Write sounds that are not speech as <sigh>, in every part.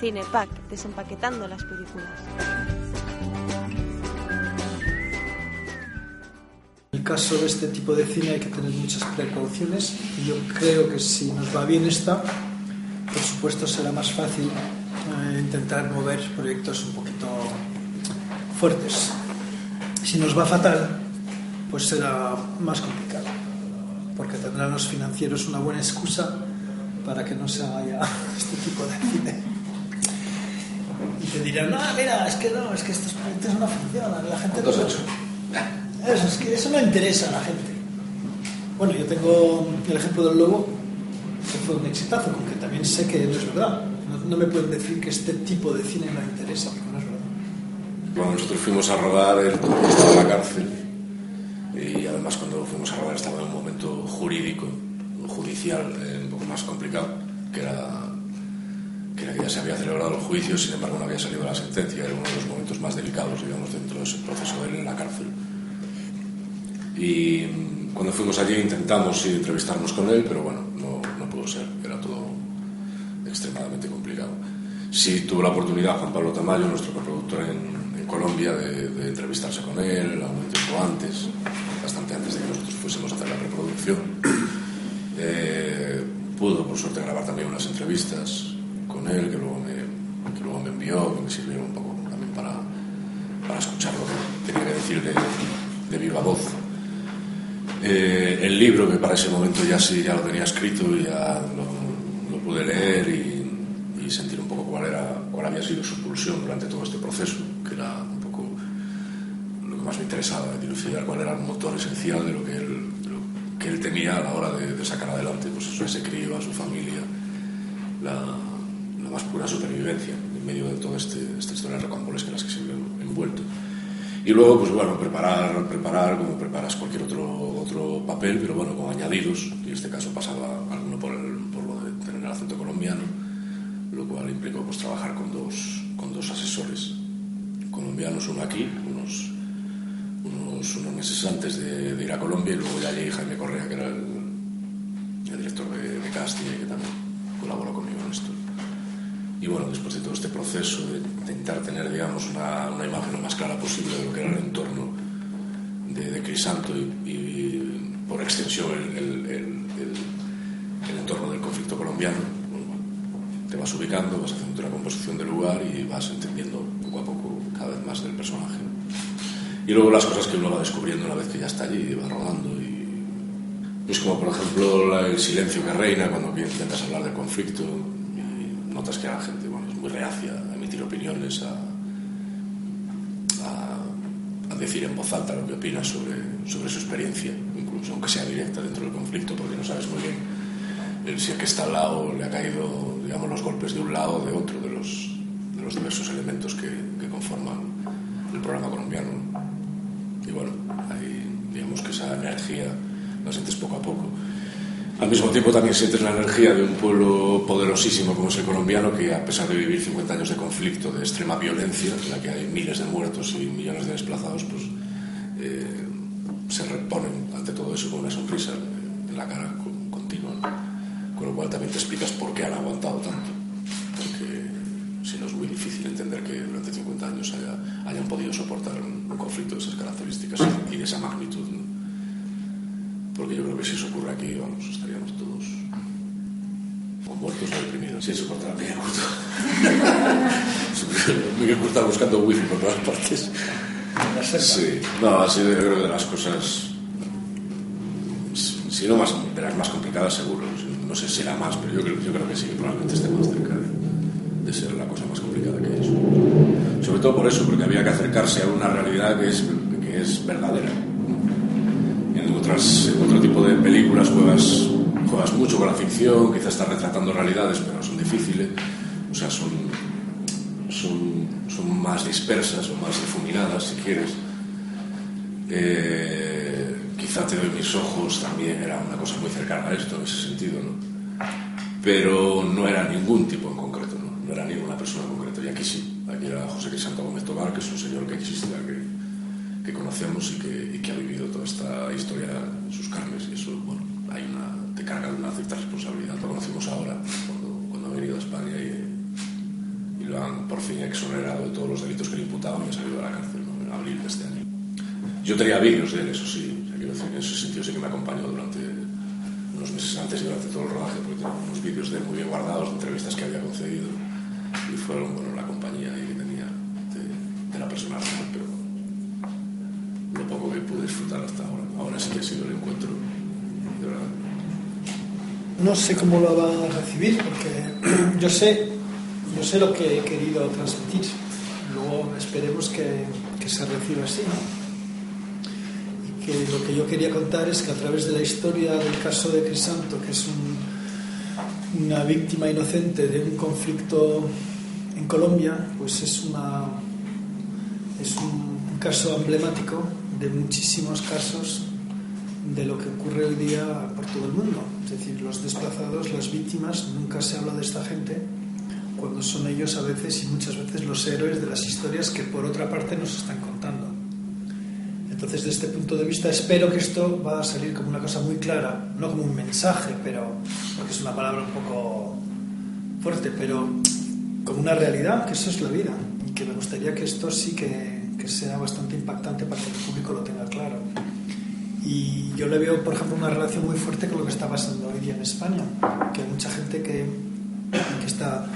Cinepack, desempaquetando las películas. En el caso de este tipo de cine hay que tener muchas precauciones y yo creo que si nos va bien esta, por supuesto será más fácil eh, intentar mover proyectos un poquito fuertes. Si nos va fatal, pues será más complicado, porque tendrán los financieros una buena excusa para que no se haga ya <laughs> este tipo de cine. Te dirán, no, mira, es que no, es que estos proyectos no funcionan, la gente no... Eso, es que eso no interesa a la gente. Bueno, yo tengo el ejemplo del lobo, que fue un exitazo, aunque también sé que no es verdad. No, no me pueden decir que este tipo de cine no interesa, porque no es verdad. Cuando nosotros fuimos a rodar, él estaba en la cárcel. Y además, cuando fuimos a rodar, estaba en un momento jurídico, judicial, eh, un poco más complicado, que era, que ya se había celebrado el juicio, sin embargo, no había salido la sentencia. Era uno de los momentos más delicados, digamos, dentro de ese proceso de él en la cárcel. Y mm, cuando fuimos allí intentamos sí, entrevistarnos con él, pero bueno, no, no pudo ser, era todo extremadamente complicado. Sí tuvo la oportunidad Juan Pablo Tamayo, nuestro coproductor en, en Colombia, de, de entrevistarse con él algún tiempo antes, bastante antes de que nosotros fuésemos a hacer la reproducción. <clears throat> Eh, pudo, por suerte, grabar también unas entrevistas con él que luego me, que luego me envió, que me sirvieron un poco también para, para escuchar lo que tenía que decir de, de viva voz. Eh, el libro, que para ese momento ya sí, ya lo tenía escrito y ya lo, lo pude leer y, y, sentir un poco cuál, era, cuál había sido su pulsión durante todo este proceso, que era un poco lo que más me interesaba, dilucidar cuál era el motor esencial de lo que él, lo que él tenía a la hora de, de sacar adelante pues eso, ese crío, a su familia, la, la, más pura supervivencia en medio de toda este, esta historia de recompoles en las que se vio envuelto. Y luego, pues bueno, preparar, preparar como preparas cualquier otro, otro papel, pero bueno, con añadidos. Y en este caso pasaba alguno por, el, por lo de tener el acento colombiano, lo cual implicó pues trabajar con dos, con dos asesores colombianos, uno aquí, unos, unos, unos meses antes de, de, ir a Colombia, y luego ya allí Jaime Correa, que era el, el director de, de casting, que también Y bueno, después de todo este proceso de intentar tener, digamos, una, una imagen lo más clara posible de lo que era el entorno de, de Crisanto y, y, y, por extensión el, el, el, el, entorno del conflicto colombiano, bueno, te vas ubicando, vas haciendo una composición del lugar y vas entendiendo poco a poco cada vez más del personaje. Y luego las cosas que uno va descubriendo una vez que ya está allí y va rodando. Y, pues como por ejemplo el silencio que reina cuando intentas hablar del conflicto, notas que la gente bueno, es muy reacia a emitir opiniones, a, a, decir en voz alta lo que opina sobre, sobre su experiencia, incluso aunque sea directa dentro del conflicto, porque no sabes muy bien el, si el que está al lado le ha caído digamos, los golpes de un lado o de otro, de los, de los diversos elementos que, que conforman el programa colombiano. Y bueno, ahí digamos que esa energía la sientes poco a poco. Al mismo tiempo también sientes la energía de un pueblo poderosísimo como es el colombiano, que a pesar de vivir 50 años de conflicto, de extrema violencia, en la que hay miles de muertos y millones de desplazados, pues eh, se reponen ante todo eso con una sonrisa en la cara continua. Con lo cual también te explicas por qué han aguantado tanto. Porque si no es muy difícil entender que durante 50 años haya, hayan podido soportar un, conflicto de esas características y de esa magnitud. Porque yo creo que si eso ocurre aquí, vamos, estaríamos todos o muertos o deprimidos. Sí, eso contra <laughs> Miguel Curto. Miguel está buscando wifi por todas partes. Sí, no, ha sido yo creo que de las cosas, si no más, de las más complicadas seguro, no sé si la más, pero yo creo, yo creo que sí, que probablemente esté más cerca de, de ser la cosa más complicada que eso. Sobre todo por eso, porque había que acercarse a una realidad que es, que es verdadera en, otras, en otro tipo de películas juegas, juegas mucho con la ficción, quizás está retratando realidades, pero son difíciles, o sea, son, son, son más dispersas o más difuminadas, si quieres. Eh, quizá te doy mis ojos también era una cosa muy cercana a esto, en ese sentido, ¿no? Pero no era ningún tipo en concreto, ¿no? No era ninguna persona en concreto, y aquí sí. Aquí era José Crisanto Gómez Tobar, que es un señor que existe, que, que conocemos y que, ha vivido toda esta historia en sus carnes, y eso, bueno, te carga una cierta responsabilidad. Lo conocimos ahora, cuando, ha venido a España y, lo han por fin exonerado de todos los delitos que le imputaban y ha salido de la cárcel en abril de este año. Yo tenía vídeos de él, eso sí, quiero decir, en ese sentido sí que me acompañó durante unos meses antes y durante todo el rodaje, porque tenía unos vídeos de él muy bien guardados, de entrevistas que había concedido, y fueron, bueno, la compañía que tenía de, de la persona real, pero lo poco que pude disfrutar hasta ahora. Ahora sí que ha sido el encuentro, de verdad. No sé cómo lo va a recibir, porque <clears throat> yo sé, yo sé lo que he querido transmitir. Luego esperemos que, que se reciba así. Y que lo que yo quería contar es que a través de la historia del caso de Crisanto, que es un, una víctima inocente de un conflicto en Colombia, pues es una es un caso emblemático de muchísimos casos de lo que ocurre hoy día por todo el mundo. Es decir, los desplazados, las víctimas, nunca se habla de esta gente, cuando son ellos a veces y muchas veces los héroes de las historias que por otra parte nos están contando. Entonces, desde este punto de vista, espero que esto va a salir como una cosa muy clara, no como un mensaje, pero porque es una palabra un poco fuerte, pero como una realidad, que eso es la vida, y que me gustaría que esto sí que, que sea bastante impactante para que el público lo tenga claro. Y yo le veo, por ejemplo, una relación muy fuerte con lo que está pasando hoy día en España, que hay mucha gente que, que está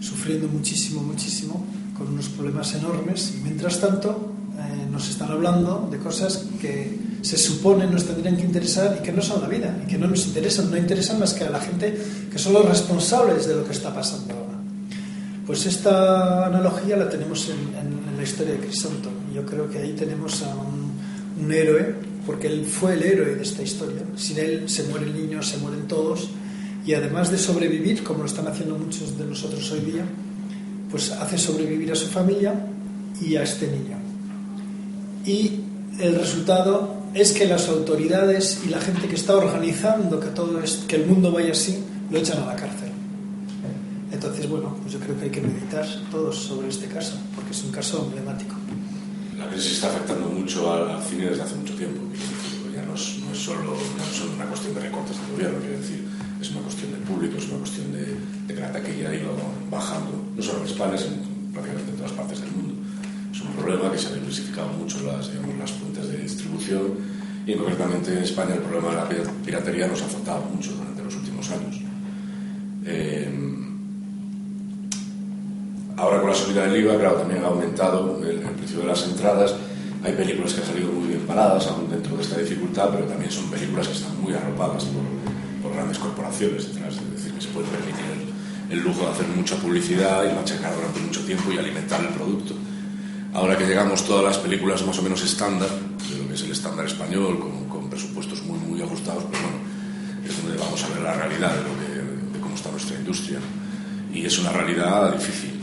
sufriendo muchísimo, muchísimo, con unos problemas enormes, y mientras tanto eh, nos están hablando de cosas que se supone nos tendrían que interesar y que no son la vida, y que no nos interesan, no interesan más que a la gente que son los responsables de lo que está pasando. Pues esta analogía la tenemos en, la historia de Crisanto. Yo creo que ahí tenemos a un, un héroe porque él fue el héroe de esta historia. Sin él se muere el niño, se mueren todos, y además de sobrevivir, como lo están haciendo muchos de nosotros hoy día, pues hace sobrevivir a su familia y a este niño. Y el resultado es que las autoridades y la gente que está organizando que todo es, que el mundo vaya así, lo echan a la cárcel. Entonces, bueno, pues yo creo que hay que meditar todos sobre este caso, porque es un caso emblemático la crisis está afectando mucho al, cine desde hace mucho tiempo. Ya no es, no es, solo, no es solo una cuestión de recortes del gobierno, quiero decir, es una cuestión del público, es una cuestión de, de que la taquilla ha ido bajando, no solo en España, sino prácticamente en todas partes del mundo. Es un problema que se ha diversificado mucho las, digamos, las fuentes de distribución y concretamente en España el problema de la piratería nos ha afectado mucho durante los últimos años. Eh, Ahora con la subida del IVA, claro, también ha aumentado el, el, precio de las entradas. Hay películas que han salido muy bien paradas, aún dentro de esta dificultad, pero también son películas que están muy arropadas por, por grandes corporaciones, detrás, es decir, que se puede permitir el, el, lujo de hacer mucha publicidad y machacar durante mucho tiempo y alimentar el producto. Ahora que llegamos todas las películas más o menos estándar, de lo que es el estándar español, con, con presupuestos muy, muy ajustados, pues bueno, es donde vamos a ver la realidad de, lo que, de cómo está nuestra industria. Y es una realidad difícil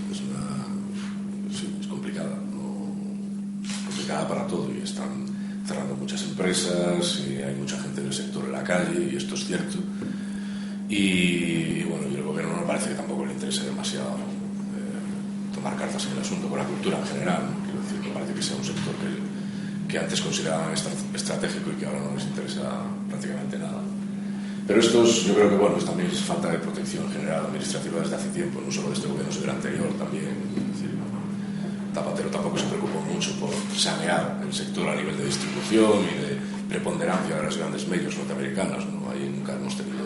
para todo y están cerrando muchas empresas y hay mucha gente del sector en la calle y esto es cierto. Y, bueno, y el gobierno no parece que tampoco le interese demasiado eh, tomar cartas en el asunto con la cultura en general. Quiero decir, me parece que sea un sector que, que antes consideraban estratégico y que ahora no les interesa prácticamente nada. Pero esto es, yo creo que bueno, también es falta de protección general administrativa desde hace tiempo, no solo de este gobierno, sino del anterior también. Es decir, Zapatero tampoco se preocupó mucho por sanear el sector a nivel de distribución y de preponderancia de las grandes medios norteamericanas. ¿no? Ahí nunca hemos tenido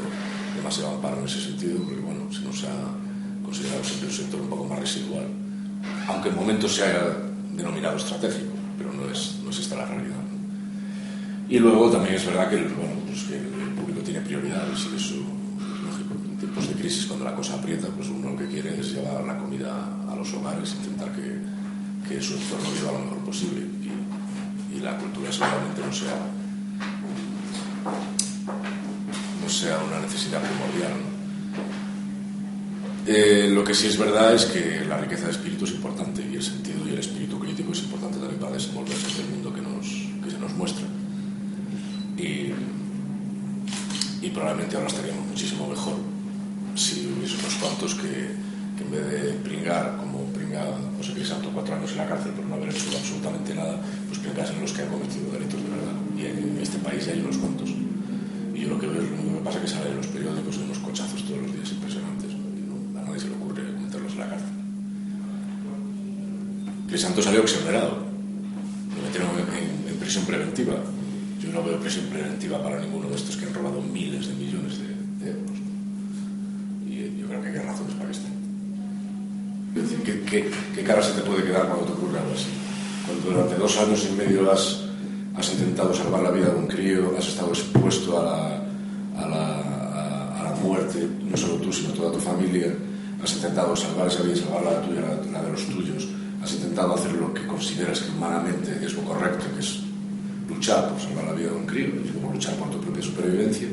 demasiado amparo en ese sentido, porque bueno, se nos ha considerado siempre un sector un poco más residual, aunque en momentos se haya denominado estratégico, pero no es, no es esta la realidad. ¿no? Y luego también es verdad que, bueno, pues que el público tiene prioridades y eso es lógico. En tiempos de crisis, cuando la cosa aprieta, pues uno lo que quiere es llevar la comida a los hogares, intentar que que su entorno viva lo mejor posible y, y la cultura seguramente no sea no sea una necesidad primordial. Eh, lo que sí es verdad es que la riqueza de espíritu es importante y el sentido y el espíritu crítico es importante también para desenvolverse en el mundo que, nos, que se nos muestra. Y, y probablemente ahora estaríamos muchísimo mejor si hubiese unos cuantos que, que en vez de pringar como pringa José Crisanto cuatro años en la cárcel por no haber hecho absolutamente nada, pues pringasen los que han cometido delitos de verdad. Y en este país hay unos cuantos. Y yo lo que veo es lo que pasa que sale en los periódicos unos cochazos todos los días impresionantes. ¿no? A nadie se le ocurre meterlos en la cárcel. Crisanto salió exonerado. Lo metieron en, en, en prisión preventiva. Yo no veo prisión preventiva para ninguno de estos que han robado miles de millones de euros. Y yo creo que hay razones para que estén. Es decir, ¿qué, qué, qué cara se te puede quedar cuando te ocurre algo así? Cuando durante dos años y medio has, has intentado salvar la vida de un crío, has estado expuesto a la, a la, a, la muerte, no solo tú, sino toda tu familia, has intentado salvar esa vida salvar la tuya, la, la de los tuyos, has intentado hacer lo que consideras que humanamente es lo correcto, que es luchar por salvar la vida de un crío, y como luchar por tu propia supervivencia,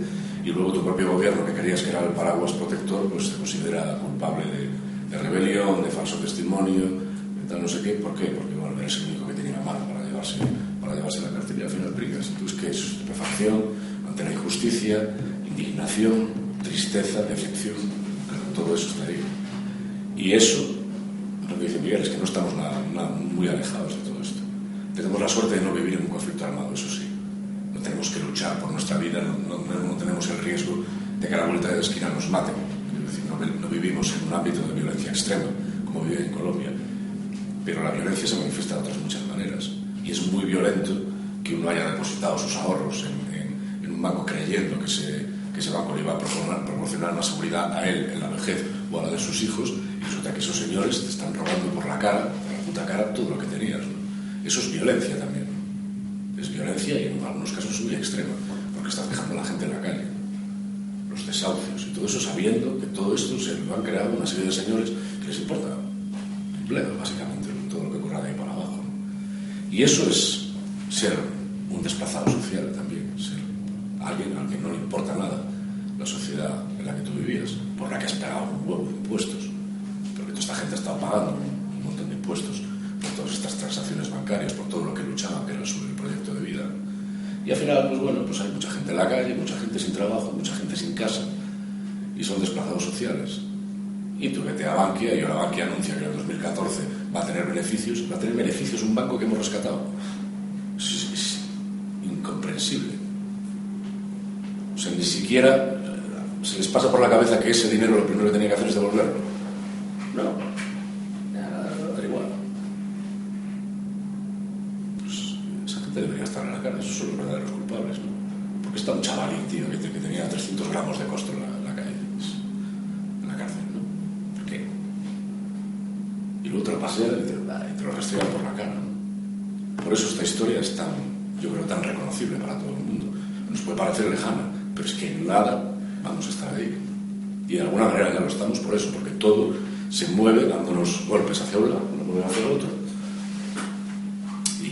y luego tu propio gobierno, que querías que era el paraguas protector, pues te considera culpable de, de rebelión, de falso testimonio, de tal no sé qué. ¿Por qué? Porque bueno, eres el único que tenía la mano para llevarse, para llevarse la cárcel y al final brincas. Entonces, ¿qué es? Estupefacción ante injusticia, indignación, tristeza, decepción, claro, todo eso está ahí. Y eso, lo que dice Miguel, es que no estamos nada, muy alejados de todo esto. Tenemos la suerte de no vivir en un conflicto armado, eso sí. No tenemos que luchar por nuestra vida, no, no, no tenemos el riesgo de que a la vuelta de la esquina nos maten. No, vivimos en un ámbito de violencia extrema, como vive en Colombia. Pero la violencia se manifiesta de otras muchas maneras. Y es muy violento que uno haya depositado sus ahorros en, un banco creyendo que ese, que ese banco le iba a proporcionar, proporcionar una seguridad a él en la vejez o a la de sus hijos, y resulta que esos señores te están robando por la cara, por la puta cara, todo lo que tenías. Eso es violencia también. Es violencia y en algunos casos muy extrema, porque estás dejando a la gente en la calle. Los desahucios y todo eso sabiendo que todo esto se lo han creado una serie de señores que les importa bledo, básicamente, todo lo que ocurra de ahí para abajo. Y eso es ser un desplazado social también, ser alguien al que no le importa nada la sociedad en la que tú vivías, por la que has pagado un huevo de impuestos, porque toda esta gente ha estado pagando un montón de impuestos por todas estas transacciones bancarias, por todo lo que luchaban, que era sobre el proyecto de vida. Y al final, pues bueno, pues hay mucha gente en la calle, mucha gente sin trabajo, mucha gente sin casa, y son desplazados sociales. Y tú vete a Bankia, y ahora Bankia anuncia que en 2014 va a tener beneficios, va a tener beneficios un banco que hemos rescatado. Es, es incomprensible. O sea, ni siquiera se les pasa por la cabeza que ese dinero lo primero que tenía que hacer es devolverlo. No, da igual. Pues esa gente esos son los verdaderos culpables, ¿no? Porque está un chavalín, tío, que, tenía 300 gramos de costo en la, cárcel, ¿no? ¿Por qué? Y luego te lo pasean y te, te lo rastrean por la cara, ¿no? Por eso esta historia es tan, yo creo, tan reconocible para todo el mundo. Nos puede parecer lejana, pero es que en nada vamos a estar ahí. Y de alguna manera ya lo estamos por eso, porque todo se mueve dándonos golpes hacia un lado, uno mueve hacia otro.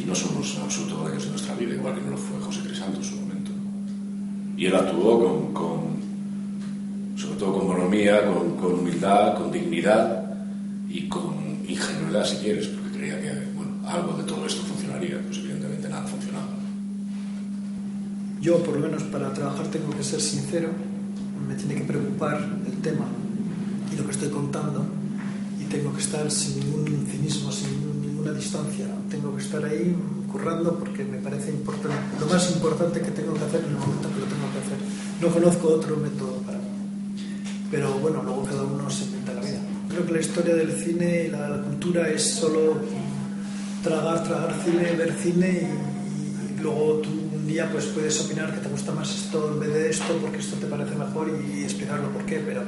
Y no somos en absoluto dueños de nuestra vida, igual que no lo fue José Crisanto en su momento. Y él actuó con, con sobre todo con bonomía, con, con, humildad, con dignidad y con ingenuidad, si quieres, porque creía que bueno, algo de todo esto funcionaría. Pues evidentemente nada funcionaba. Yo, por lo menos, para trabajar tengo que ser sincero, me tiene que preocupar el tema y lo que estoy contando y tengo que estar sin ningún cinismo, sin ninguna distancia. Tengo que estar ahí currando porque me parece importante, lo más importante que tengo que hacer en el momento que lo tengo que hacer. No conozco otro método para mí. Pero bueno, luego cada uno se inventa la vida. Creo que la historia del cine y la cultura es solo tragar, tragar cine, ver cine y, y luego tú un día pues puedes opinar que te gusta más esto en vez de esto porque esto te parece mejor y explicarlo por qué, pero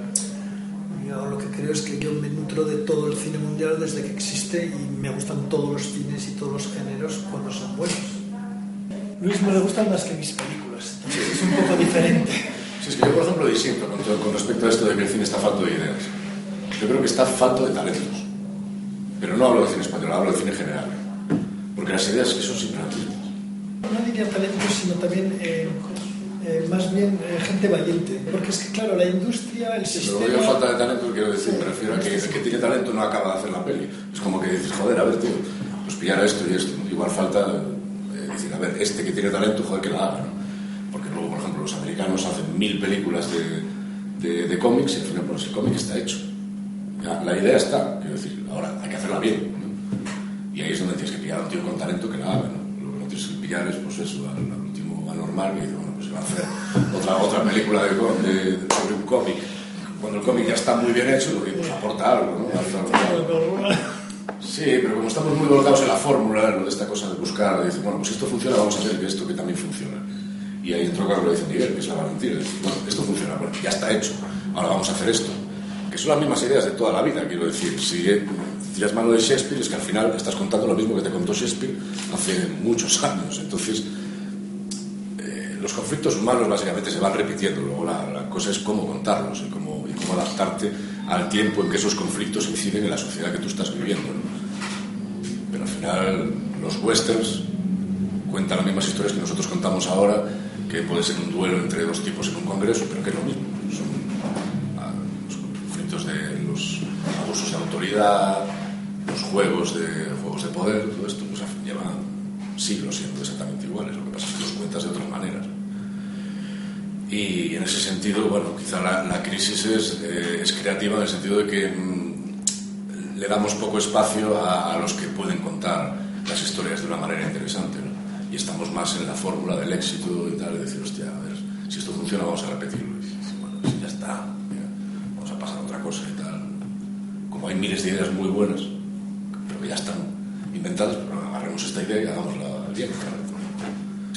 yo lo que creo es que yo me nutro de todo el cine mundial desde que existe y me gustan todos los cines y todos los géneros cuando son buenos. Luis me le gustan más que mis películas, entonces es un poco diferente. Sí, es que yo, por ejemplo, disiento con, con respecto a esto de que el cine está falto de ideas. Yo creo que está falto de talentos. Pero no hablo de cine español, hablo de cine general. Porque las ideas que son siempre las mismas. No diría talentos, sino también eh, eh, más bien eh, gente valiente. Porque es que, claro, la industria, el Sí, sistema... pero falta de talento, quiero decir, Sí. me refiero a que el que tiene talento no acaba de hacer la peli. Es como que dices, joder, a ver, tío, pues pillar esto y esto. Igual falta eh, decir, a ver, este que tiene talento, joder, que la haga, ¿no? Porque luego, por ejemplo, los americanos hacen mil películas de, de, de cómics y al final, pues el cómic está hecho. Ya, la idea está, quiero decir, ahora hay que hacerla bien, ¿no? Y ahí es donde tienes que pillar a un tío con talento que la haga, ¿no? Lo que no tienes que pillar es, pues eso, al, al último anormal que dice, pues se va a hacer otra, otra película de, de- sobre un cómic. Cuando el cómic ya está muy bien hecho, pues aporta algo, ¿no? Sí, pero como estamos muy volcados en la fórmula, ¿no? de esta cosa de buscar, de decir, bueno, pues esto funciona, vamos a hacer que esto que también funciona. Y ahí entró claro lo dice Miguel, que es la valentía, de decir, bueno, esto funciona, bueno, ya está hecho, ahora vamos a hacer esto. Que son las mismas ideas de toda la vida, quiero decir, si eh, tiras mano de Shakespeare es que al final estás contando lo mismo que te contó Shakespeare hace muchos años, entonces los conflictos humanos básicamente se van repitiendo, luego la, cosa es cómo contarlos y cómo, y cómo adaptarte al tiempo en que esos conflictos inciden en la sociedad que tú estás viviendo. ¿no? Pero al final los westerns cuentan las mismas historias que nosotros contamos ahora, que puede ser un duelo entre dos tipos en un congreso, pero que es lo mismo. Son ah, los conflictos de los abusos de autoridad, los juegos de, juegos de poder, todo esto pues, lleva siglos siendo exactamente iguales. Lo que pasa es que los cuentas de otras maneras. Y en ese sentido, bueno, quizá la, la crisis es, eh, es creativa en el sentido de que mm, le damos poco espacio a, a los que pueden contar las historias de una manera interesante, ¿no? Y estamos más en la fórmula del éxito y tal, y decir, hostia, a ver, si esto funciona vamos a repetirlo. Y bueno, si ya está, vamos a pasar a otra cosa y tal. Como hay miles de ideas muy buenas, pero que ya están inventadas, pero agarremos esta idea y hagámosla bien.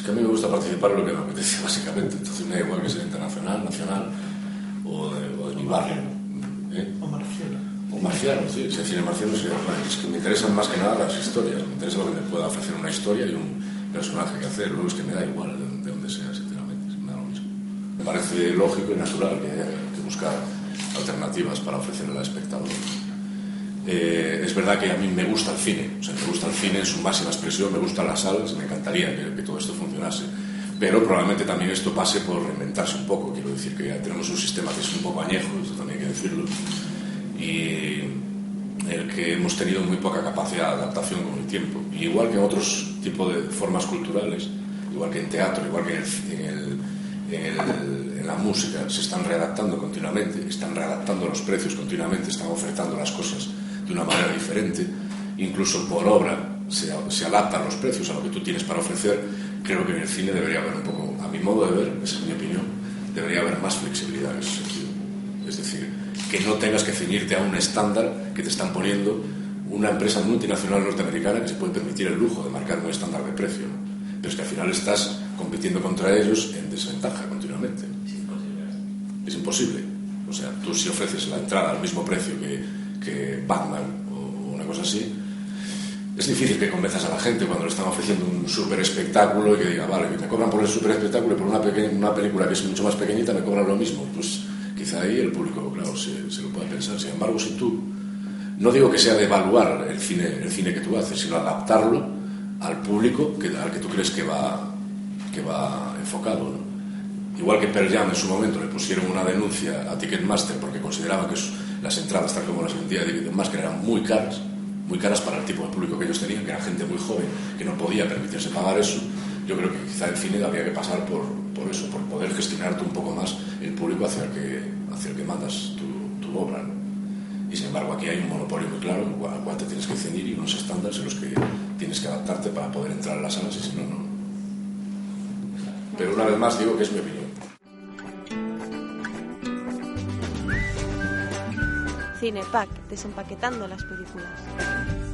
que a mí me gusta participar en lo que me apetece, <laughs> básicamente. Entonces me da igual que sea internacional, nacional o de, o de mi barrio. ¿eh? O marciano. O marciano, sí. Si cine marciano sí. es que me interesan más que nada las historias. Me interesa lo que me pueda ofrecer una historia y un personaje que hacer. Luego es que me da igual de, de donde sea, sinceramente. Me da lo mismo. Me parece lógico y natural que haya que buscar alternativas para ofrecerle al espectador. Eh, es verdad que a mí me gusta el cine, me gusta el cine en su máxima expresión, me gustan las salas, me encantaría que, todo esto funcionase, pero probablemente también esto pase por reinventarse un poco, quiero decir que ya tenemos un sistema que es un poco añejo, eso también hay que decirlo, y el que hemos tenido muy poca capacidad de adaptación con el tiempo. Igual que en otros tipos de formas culturales, igual que en teatro, igual que en el- en la música, se están readaptando continuamente, están readaptando los precios continuamente, están ofertando las cosas de una manera diferente, incluso por obra se, se adaptan los precios a lo que tú tienes para ofrecer. Creo que en el cine debería haber un poco, a mi modo de ver, esa es mi opinión, debería haber más flexibilidad en ese sentido. Es decir, que no tengas que ceñirte a un estándar que te están poniendo una empresa multinacional norteamericana que se puede permitir el lujo de marcar un estándar de precio. Pero es que al final estás compitiendo contra ellos en desventaja continuamente. Es imposible. O sea, tú si ofreces la entrada al mismo precio que, que Batman o una cosa así, es difícil que convenzas a la gente cuando le están ofreciendo un super espectáculo y que diga, vale, me cobran por el super espectáculo y por una, una película que es mucho más pequeñita me cobran lo mismo. Pues quizá ahí el público, claro, se, se lo puede pensar. Sin embargo, si tú, no digo que sea de evaluar el cine, el cine que tú haces, sino adaptarlo al público que, al que tú crees que va, que va enfocado. Igual que Pearl Jam en su momento le pusieron una denuncia a Ticketmaster porque consideraban que su- las entradas, tal como las vendía Ticketmaster, eran muy caras, muy caras para el tipo de público que ellos tenían, que era gente muy joven, que no podía permitirse pagar eso. Yo creo que quizá el cine habría que pasar por, por eso, por poder gestionarte un poco más el público hacia el que, hacia que mandas tu, obra. Y sin embargo aquí hay un monopolio muy claro al cual, al cual te tienes que ceñir y unos estándares en los que tienes que adaptarte para poder entrar en las salas y si no, no. Pero una vez más digo que es mi opinión. Cinepack, desempaquetando las películas.